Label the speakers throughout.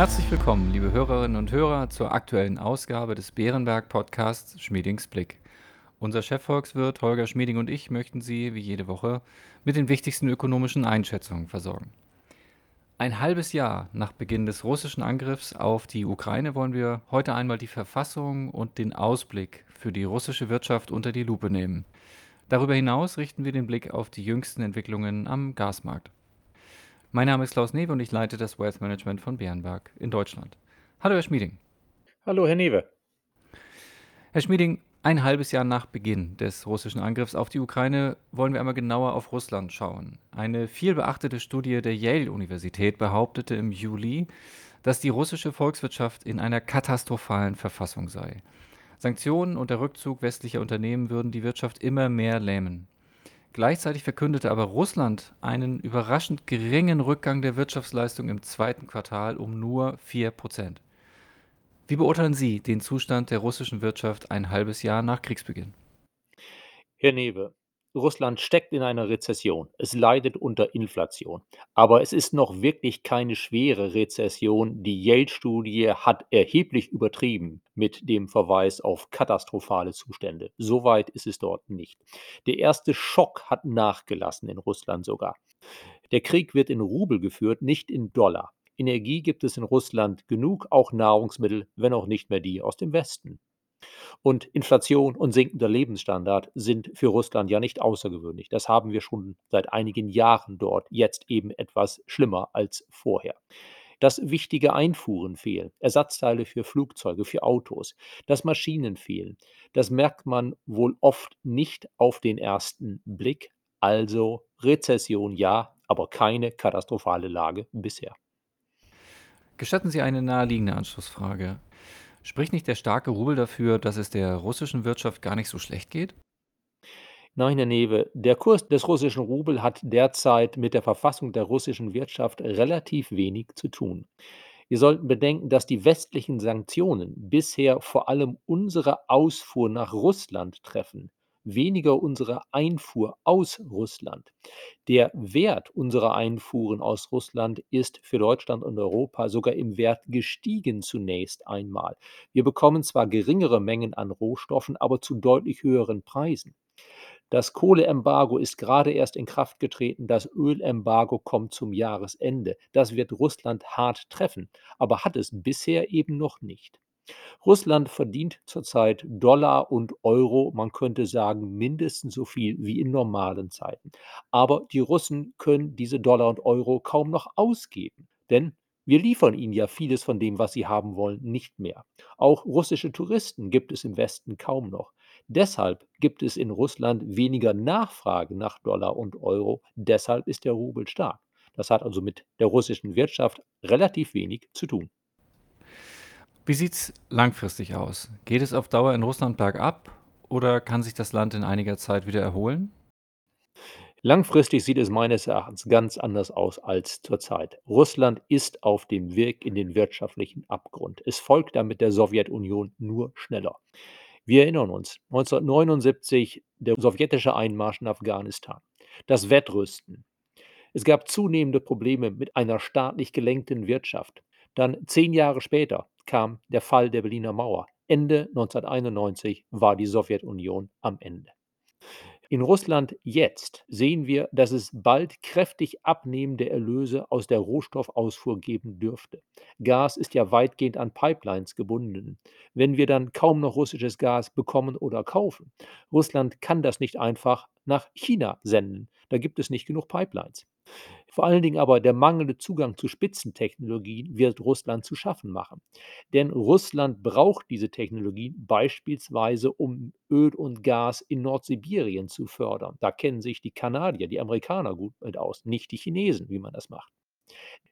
Speaker 1: Herzlich willkommen, liebe Hörerinnen und Hörer, zur aktuellen Ausgabe des Bärenberg-Podcasts Schmiedings Blick. Unser Chefvolkswirt Holger Schmieding und ich möchten Sie, wie jede Woche, mit den wichtigsten ökonomischen Einschätzungen versorgen. Ein halbes Jahr nach Beginn des russischen Angriffs auf die Ukraine wollen wir heute einmal die Verfassung und den Ausblick für die russische Wirtschaft unter die Lupe nehmen. Darüber hinaus richten wir den Blick auf die jüngsten Entwicklungen am Gasmarkt. Mein Name ist Klaus Newe und ich leite das Wealth Management von Bärenberg in Deutschland. Hallo, Herr Schmieding.
Speaker 2: Hallo, Herr Newe.
Speaker 1: Herr Schmieding, ein halbes Jahr nach Beginn des russischen Angriffs auf die Ukraine wollen wir einmal genauer auf Russland schauen. Eine vielbeachtete Studie der Yale-Universität behauptete im Juli, dass die russische Volkswirtschaft in einer katastrophalen Verfassung sei. Sanktionen und der Rückzug westlicher Unternehmen würden die Wirtschaft immer mehr lähmen. Gleichzeitig verkündete aber Russland einen überraschend geringen Rückgang der Wirtschaftsleistung im zweiten Quartal um nur 4 Prozent. Wie beurteilen Sie den Zustand der russischen Wirtschaft ein halbes Jahr nach Kriegsbeginn?
Speaker 2: Herr Newe, Russland steckt in einer Rezession. Es leidet unter Inflation. Aber es ist noch wirklich keine schwere Rezession. Die Yale-Studie hat erheblich übertrieben mit dem Verweis auf katastrophale Zustände. Soweit ist es dort nicht. Der erste Schock hat nachgelassen in Russland sogar. Der Krieg wird in Rubel geführt, nicht in Dollar. Energie gibt es in Russland genug, auch Nahrungsmittel, wenn auch nicht mehr die aus dem Westen. Und Inflation und sinkender Lebensstandard sind für Russland ja nicht außergewöhnlich. Das haben wir schon seit einigen Jahren dort, jetzt eben etwas schlimmer als vorher dass wichtige Einfuhren fehlen, Ersatzteile für Flugzeuge, für Autos, dass Maschinen fehlen. Das merkt man wohl oft nicht auf den ersten Blick. Also Rezession ja, aber keine katastrophale Lage bisher.
Speaker 1: Gestatten Sie eine naheliegende Anschlussfrage. Spricht nicht der starke Rubel dafür, dass es der russischen Wirtschaft gar nicht so schlecht geht?
Speaker 2: Nein, Herr Newe, der Kurs des russischen Rubel hat derzeit mit der Verfassung der russischen Wirtschaft relativ wenig zu tun. Wir sollten bedenken, dass die westlichen Sanktionen bisher vor allem unsere Ausfuhr nach Russland treffen, weniger unsere Einfuhr aus Russland. Der Wert unserer Einfuhren aus Russland ist für Deutschland und Europa sogar im Wert gestiegen zunächst einmal. Wir bekommen zwar geringere Mengen an Rohstoffen, aber zu deutlich höheren Preisen. Das Kohleembargo ist gerade erst in Kraft getreten, das Ölembargo kommt zum Jahresende. Das wird Russland hart treffen, aber hat es bisher eben noch nicht. Russland verdient zurzeit Dollar und Euro, man könnte sagen, mindestens so viel wie in normalen Zeiten. Aber die Russen können diese Dollar und Euro kaum noch ausgeben, denn wir liefern ihnen ja vieles von dem, was sie haben wollen, nicht mehr. Auch russische Touristen gibt es im Westen kaum noch. Deshalb gibt es in Russland weniger Nachfrage nach Dollar und Euro. Deshalb ist der Rubel stark. Das hat also mit der russischen Wirtschaft relativ wenig zu tun.
Speaker 1: Wie sieht es langfristig aus? Geht es auf Dauer in Russland bergab oder kann sich das Land in einiger Zeit wieder erholen?
Speaker 2: Langfristig sieht es meines Erachtens ganz anders aus als zurzeit. Russland ist auf dem Weg in den wirtschaftlichen Abgrund. Es folgt damit der Sowjetunion nur schneller. Wir erinnern uns, 1979 der sowjetische Einmarsch in Afghanistan, das Wettrüsten. Es gab zunehmende Probleme mit einer staatlich gelenkten Wirtschaft. Dann zehn Jahre später kam der Fall der Berliner Mauer. Ende 1991 war die Sowjetunion am Ende. In Russland jetzt sehen wir, dass es bald kräftig abnehmende Erlöse aus der Rohstoffausfuhr geben dürfte. Gas ist ja weitgehend an Pipelines gebunden. Wenn wir dann kaum noch russisches Gas bekommen oder kaufen, Russland kann das nicht einfach nach China senden. Da gibt es nicht genug Pipelines. Vor allen Dingen aber der mangelnde Zugang zu Spitzentechnologien wird Russland zu schaffen machen. Denn Russland braucht diese Technologien beispielsweise, um Öl und Gas in Nordsibirien zu fördern. Da kennen sich die Kanadier, die Amerikaner gut mit aus, nicht die Chinesen, wie man das macht.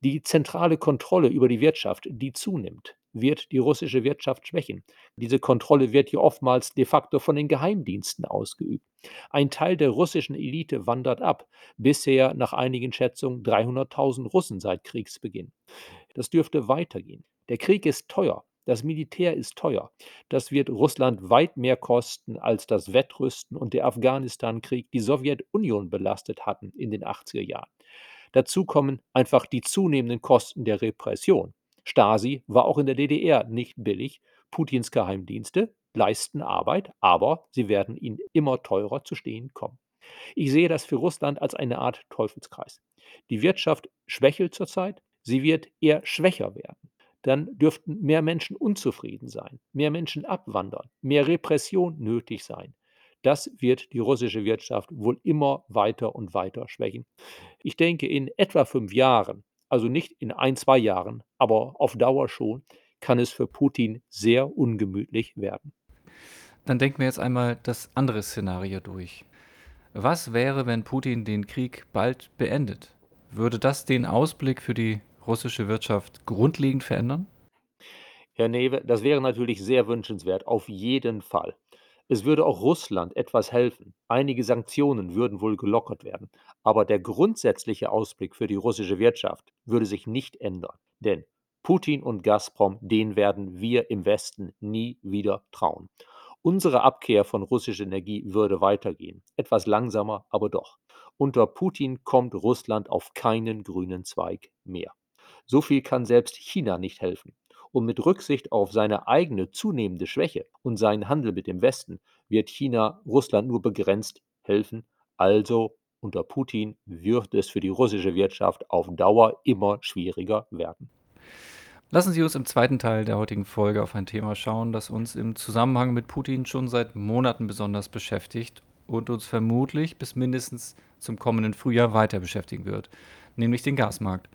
Speaker 2: Die zentrale Kontrolle über die Wirtschaft, die zunimmt, wird die russische Wirtschaft schwächen. Diese Kontrolle wird hier oftmals de facto von den Geheimdiensten ausgeübt. Ein Teil der russischen Elite wandert ab. Bisher nach einigen Schätzungen 300.000 Russen seit Kriegsbeginn. Das dürfte weitergehen. Der Krieg ist teuer. Das Militär ist teuer. Das wird Russland weit mehr kosten, als das Wettrüsten und der Afghanistan-Krieg die Sowjetunion belastet hatten in den 80er Jahren. Dazu kommen einfach die zunehmenden Kosten der Repression. Stasi war auch in der DDR nicht billig. Putins Geheimdienste leisten Arbeit, aber sie werden ihnen immer teurer zu stehen kommen. Ich sehe das für Russland als eine Art Teufelskreis. Die Wirtschaft schwächelt zurzeit, sie wird eher schwächer werden. Dann dürften mehr Menschen unzufrieden sein, mehr Menschen abwandern, mehr Repression nötig sein. Das wird die russische Wirtschaft wohl immer weiter und weiter schwächen. Ich denke, in etwa fünf Jahren, also nicht in ein, zwei Jahren, aber auf Dauer schon, kann es für Putin sehr ungemütlich werden.
Speaker 1: Dann denken wir jetzt einmal das andere Szenario durch. Was wäre, wenn Putin den Krieg bald beendet? Würde das den Ausblick für die russische Wirtschaft grundlegend verändern?
Speaker 2: Herr Newe, das wäre natürlich sehr wünschenswert, auf jeden Fall. Es würde auch Russland etwas helfen. Einige Sanktionen würden wohl gelockert werden. Aber der grundsätzliche Ausblick für die russische Wirtschaft würde sich nicht ändern. Denn Putin und Gazprom, den werden wir im Westen nie wieder trauen. Unsere Abkehr von russischer Energie würde weitergehen. Etwas langsamer, aber doch. Unter Putin kommt Russland auf keinen grünen Zweig mehr. So viel kann selbst China nicht helfen. Und mit Rücksicht auf seine eigene zunehmende Schwäche und seinen Handel mit dem Westen wird China Russland nur begrenzt helfen. Also unter Putin wird es für die russische Wirtschaft auf Dauer immer schwieriger werden.
Speaker 1: Lassen Sie uns im zweiten Teil der heutigen Folge auf ein Thema schauen, das uns im Zusammenhang mit Putin schon seit Monaten besonders beschäftigt und uns vermutlich bis mindestens zum kommenden Frühjahr weiter beschäftigen wird, nämlich den Gasmarkt.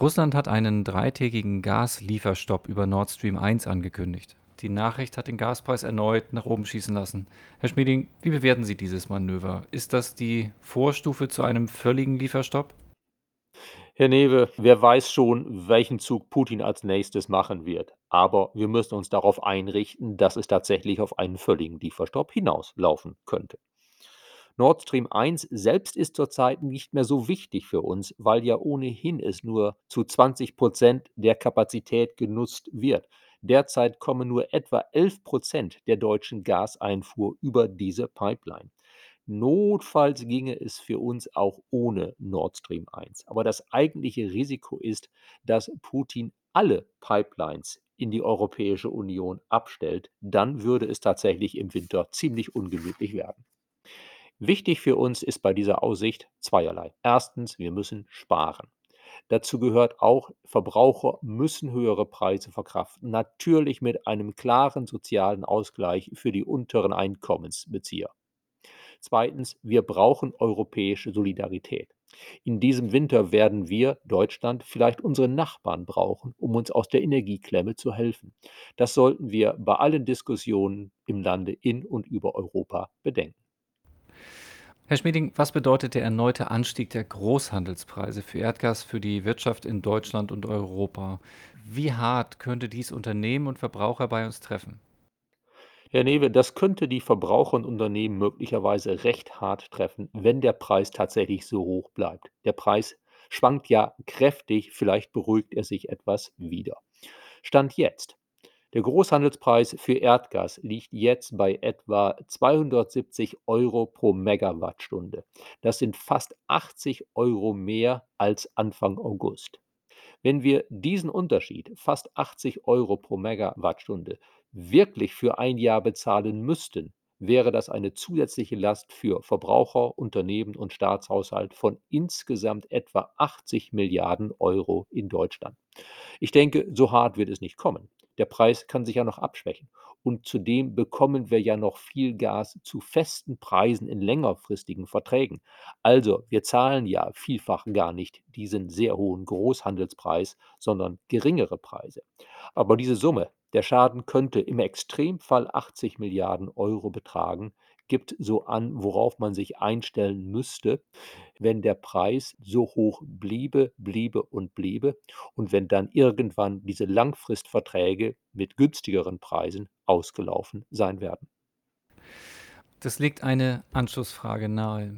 Speaker 1: Russland hat einen dreitägigen Gaslieferstopp über Nord Stream 1 angekündigt. Die Nachricht hat den Gaspreis erneut nach oben schießen lassen. Herr Schmieding, wie bewerten Sie dieses Manöver? Ist das die Vorstufe zu einem völligen Lieferstopp?
Speaker 2: Herr Newe, wer weiß schon, welchen Zug Putin als nächstes machen wird. Aber wir müssen uns darauf einrichten, dass es tatsächlich auf einen völligen Lieferstopp hinauslaufen könnte. Nord Stream 1 selbst ist zurzeit nicht mehr so wichtig für uns, weil ja ohnehin es nur zu 20 Prozent der Kapazität genutzt wird. Derzeit kommen nur etwa 11 Prozent der deutschen Gaseinfuhr über diese Pipeline. Notfalls ginge es für uns auch ohne Nord Stream 1. Aber das eigentliche Risiko ist, dass Putin alle Pipelines in die Europäische Union abstellt. Dann würde es tatsächlich im Winter ziemlich ungemütlich werden. Wichtig für uns ist bei dieser Aussicht zweierlei. Erstens, wir müssen sparen. Dazu gehört auch, Verbraucher müssen höhere Preise verkraften, natürlich mit einem klaren sozialen Ausgleich für die unteren Einkommensbezieher. Zweitens, wir brauchen europäische Solidarität. In diesem Winter werden wir, Deutschland, vielleicht unsere Nachbarn brauchen, um uns aus der Energieklemme zu helfen. Das sollten wir bei allen Diskussionen im Lande in und über Europa bedenken.
Speaker 1: Herr Schmieding, was bedeutet der erneute Anstieg der Großhandelspreise für Erdgas für die Wirtschaft in Deutschland und Europa? Wie hart könnte dies Unternehmen und Verbraucher bei uns treffen?
Speaker 2: Herr Newe, das könnte die Verbraucher und Unternehmen möglicherweise recht hart treffen, wenn der Preis tatsächlich so hoch bleibt. Der Preis schwankt ja kräftig, vielleicht beruhigt er sich etwas wieder. Stand jetzt. Der Großhandelspreis für Erdgas liegt jetzt bei etwa 270 Euro pro Megawattstunde. Das sind fast 80 Euro mehr als Anfang August. Wenn wir diesen Unterschied, fast 80 Euro pro Megawattstunde, wirklich für ein Jahr bezahlen müssten, wäre das eine zusätzliche Last für Verbraucher, Unternehmen und Staatshaushalt von insgesamt etwa 80 Milliarden Euro in Deutschland. Ich denke, so hart wird es nicht kommen. Der Preis kann sich ja noch abschwächen. Und zudem bekommen wir ja noch viel Gas zu festen Preisen in längerfristigen Verträgen. Also, wir zahlen ja vielfach gar nicht diesen sehr hohen Großhandelspreis, sondern geringere Preise. Aber diese Summe, der Schaden könnte im Extremfall 80 Milliarden Euro betragen, gibt so an, worauf man sich einstellen müsste, wenn der Preis so hoch bliebe, bliebe und bliebe und wenn dann irgendwann diese Langfristverträge mit günstigeren Preisen ausgelaufen sein werden.
Speaker 1: Das legt eine Anschlussfrage nahe.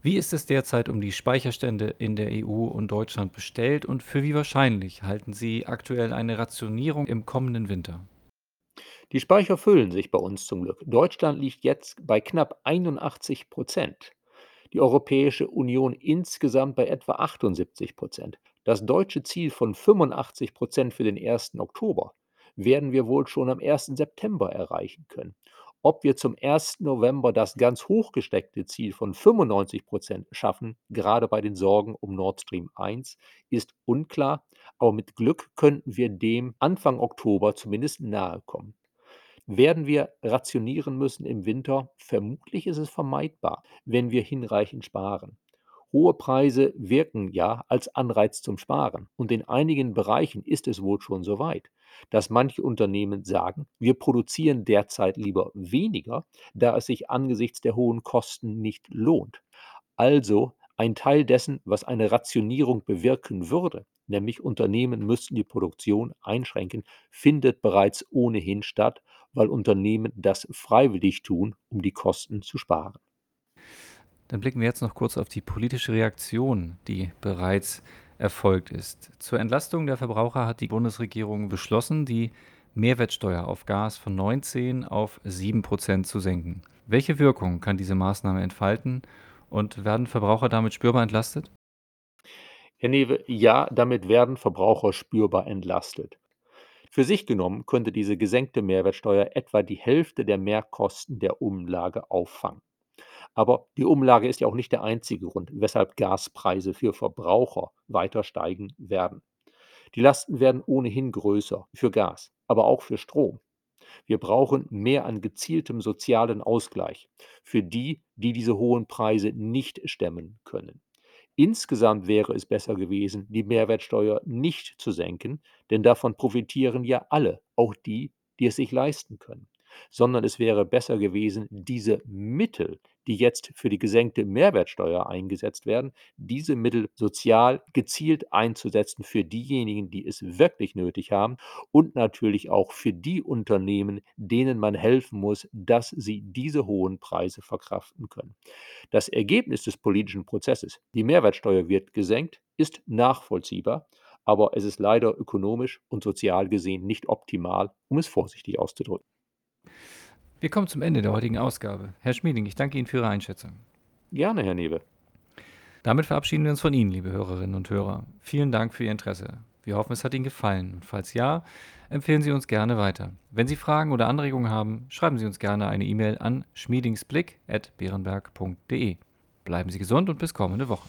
Speaker 1: Wie ist es derzeit um die Speicherstände in der EU und Deutschland bestellt und für wie wahrscheinlich halten Sie aktuell eine Rationierung im kommenden Winter?
Speaker 2: Die Speicher füllen sich bei uns zum Glück. Deutschland liegt jetzt bei knapp 81 Prozent. Die Europäische Union insgesamt bei etwa 78% Das deutsche Ziel von 85% für den 1. Oktober werden wir wohl schon am 1. September erreichen können. Ob wir zum 1. November das ganz hochgesteckte Ziel von 95% schaffen, gerade bei den Sorgen um Nord Stream 1, ist unklar, aber mit Glück könnten wir dem Anfang Oktober zumindest nahe kommen. Werden wir rationieren müssen im Winter? Vermutlich ist es vermeidbar, wenn wir hinreichend sparen. Hohe Preise wirken ja als Anreiz zum Sparen und in einigen Bereichen ist es wohl schon so weit, dass manche Unternehmen sagen, wir produzieren derzeit lieber weniger, da es sich angesichts der hohen Kosten nicht lohnt. Also ein Teil dessen, was eine Rationierung bewirken würde, nämlich Unternehmen müssten die Produktion einschränken, findet bereits ohnehin statt, weil Unternehmen das freiwillig tun, um die Kosten zu sparen.
Speaker 1: Dann blicken wir jetzt noch kurz auf die politische Reaktion, die bereits erfolgt ist. Zur Entlastung der Verbraucher hat die Bundesregierung beschlossen, die Mehrwertsteuer auf Gas von 19 auf 7 Prozent zu senken. Welche Wirkung kann diese Maßnahme entfalten und werden Verbraucher damit spürbar entlastet?
Speaker 2: Herr Newe, ja, damit werden Verbraucher spürbar entlastet. Für sich genommen könnte diese gesenkte Mehrwertsteuer etwa die Hälfte der Mehrkosten der Umlage auffangen. Aber die Umlage ist ja auch nicht der einzige Grund, weshalb Gaspreise für Verbraucher weiter steigen werden. Die Lasten werden ohnehin größer für Gas, aber auch für Strom. Wir brauchen mehr an gezieltem sozialen Ausgleich für die, die diese hohen Preise nicht stemmen können. Insgesamt wäre es besser gewesen, die Mehrwertsteuer nicht zu senken, denn davon profitieren ja alle, auch die, die es sich leisten können. Sondern es wäre besser gewesen, diese Mittel, die jetzt für die gesenkte Mehrwertsteuer eingesetzt werden, diese Mittel sozial gezielt einzusetzen für diejenigen, die es wirklich nötig haben und natürlich auch für die Unternehmen, denen man helfen muss, dass sie diese hohen Preise verkraften können. Das Ergebnis des politischen Prozesses, die Mehrwertsteuer wird gesenkt, ist nachvollziehbar, aber es ist leider ökonomisch und sozial gesehen nicht optimal, um es vorsichtig auszudrücken.
Speaker 1: Wir kommen zum Ende der heutigen Ausgabe. Herr Schmieding, ich danke Ihnen für Ihre Einschätzung.
Speaker 2: Gerne, Herr Newe.
Speaker 1: Damit verabschieden wir uns von Ihnen, liebe Hörerinnen und Hörer. Vielen Dank für Ihr Interesse. Wir hoffen, es hat Ihnen gefallen. Und falls ja, empfehlen Sie uns gerne weiter. Wenn Sie Fragen oder Anregungen haben, schreiben Sie uns gerne eine E-Mail an schmiedingsblick.beerenberg.de. Bleiben Sie gesund und bis kommende Woche.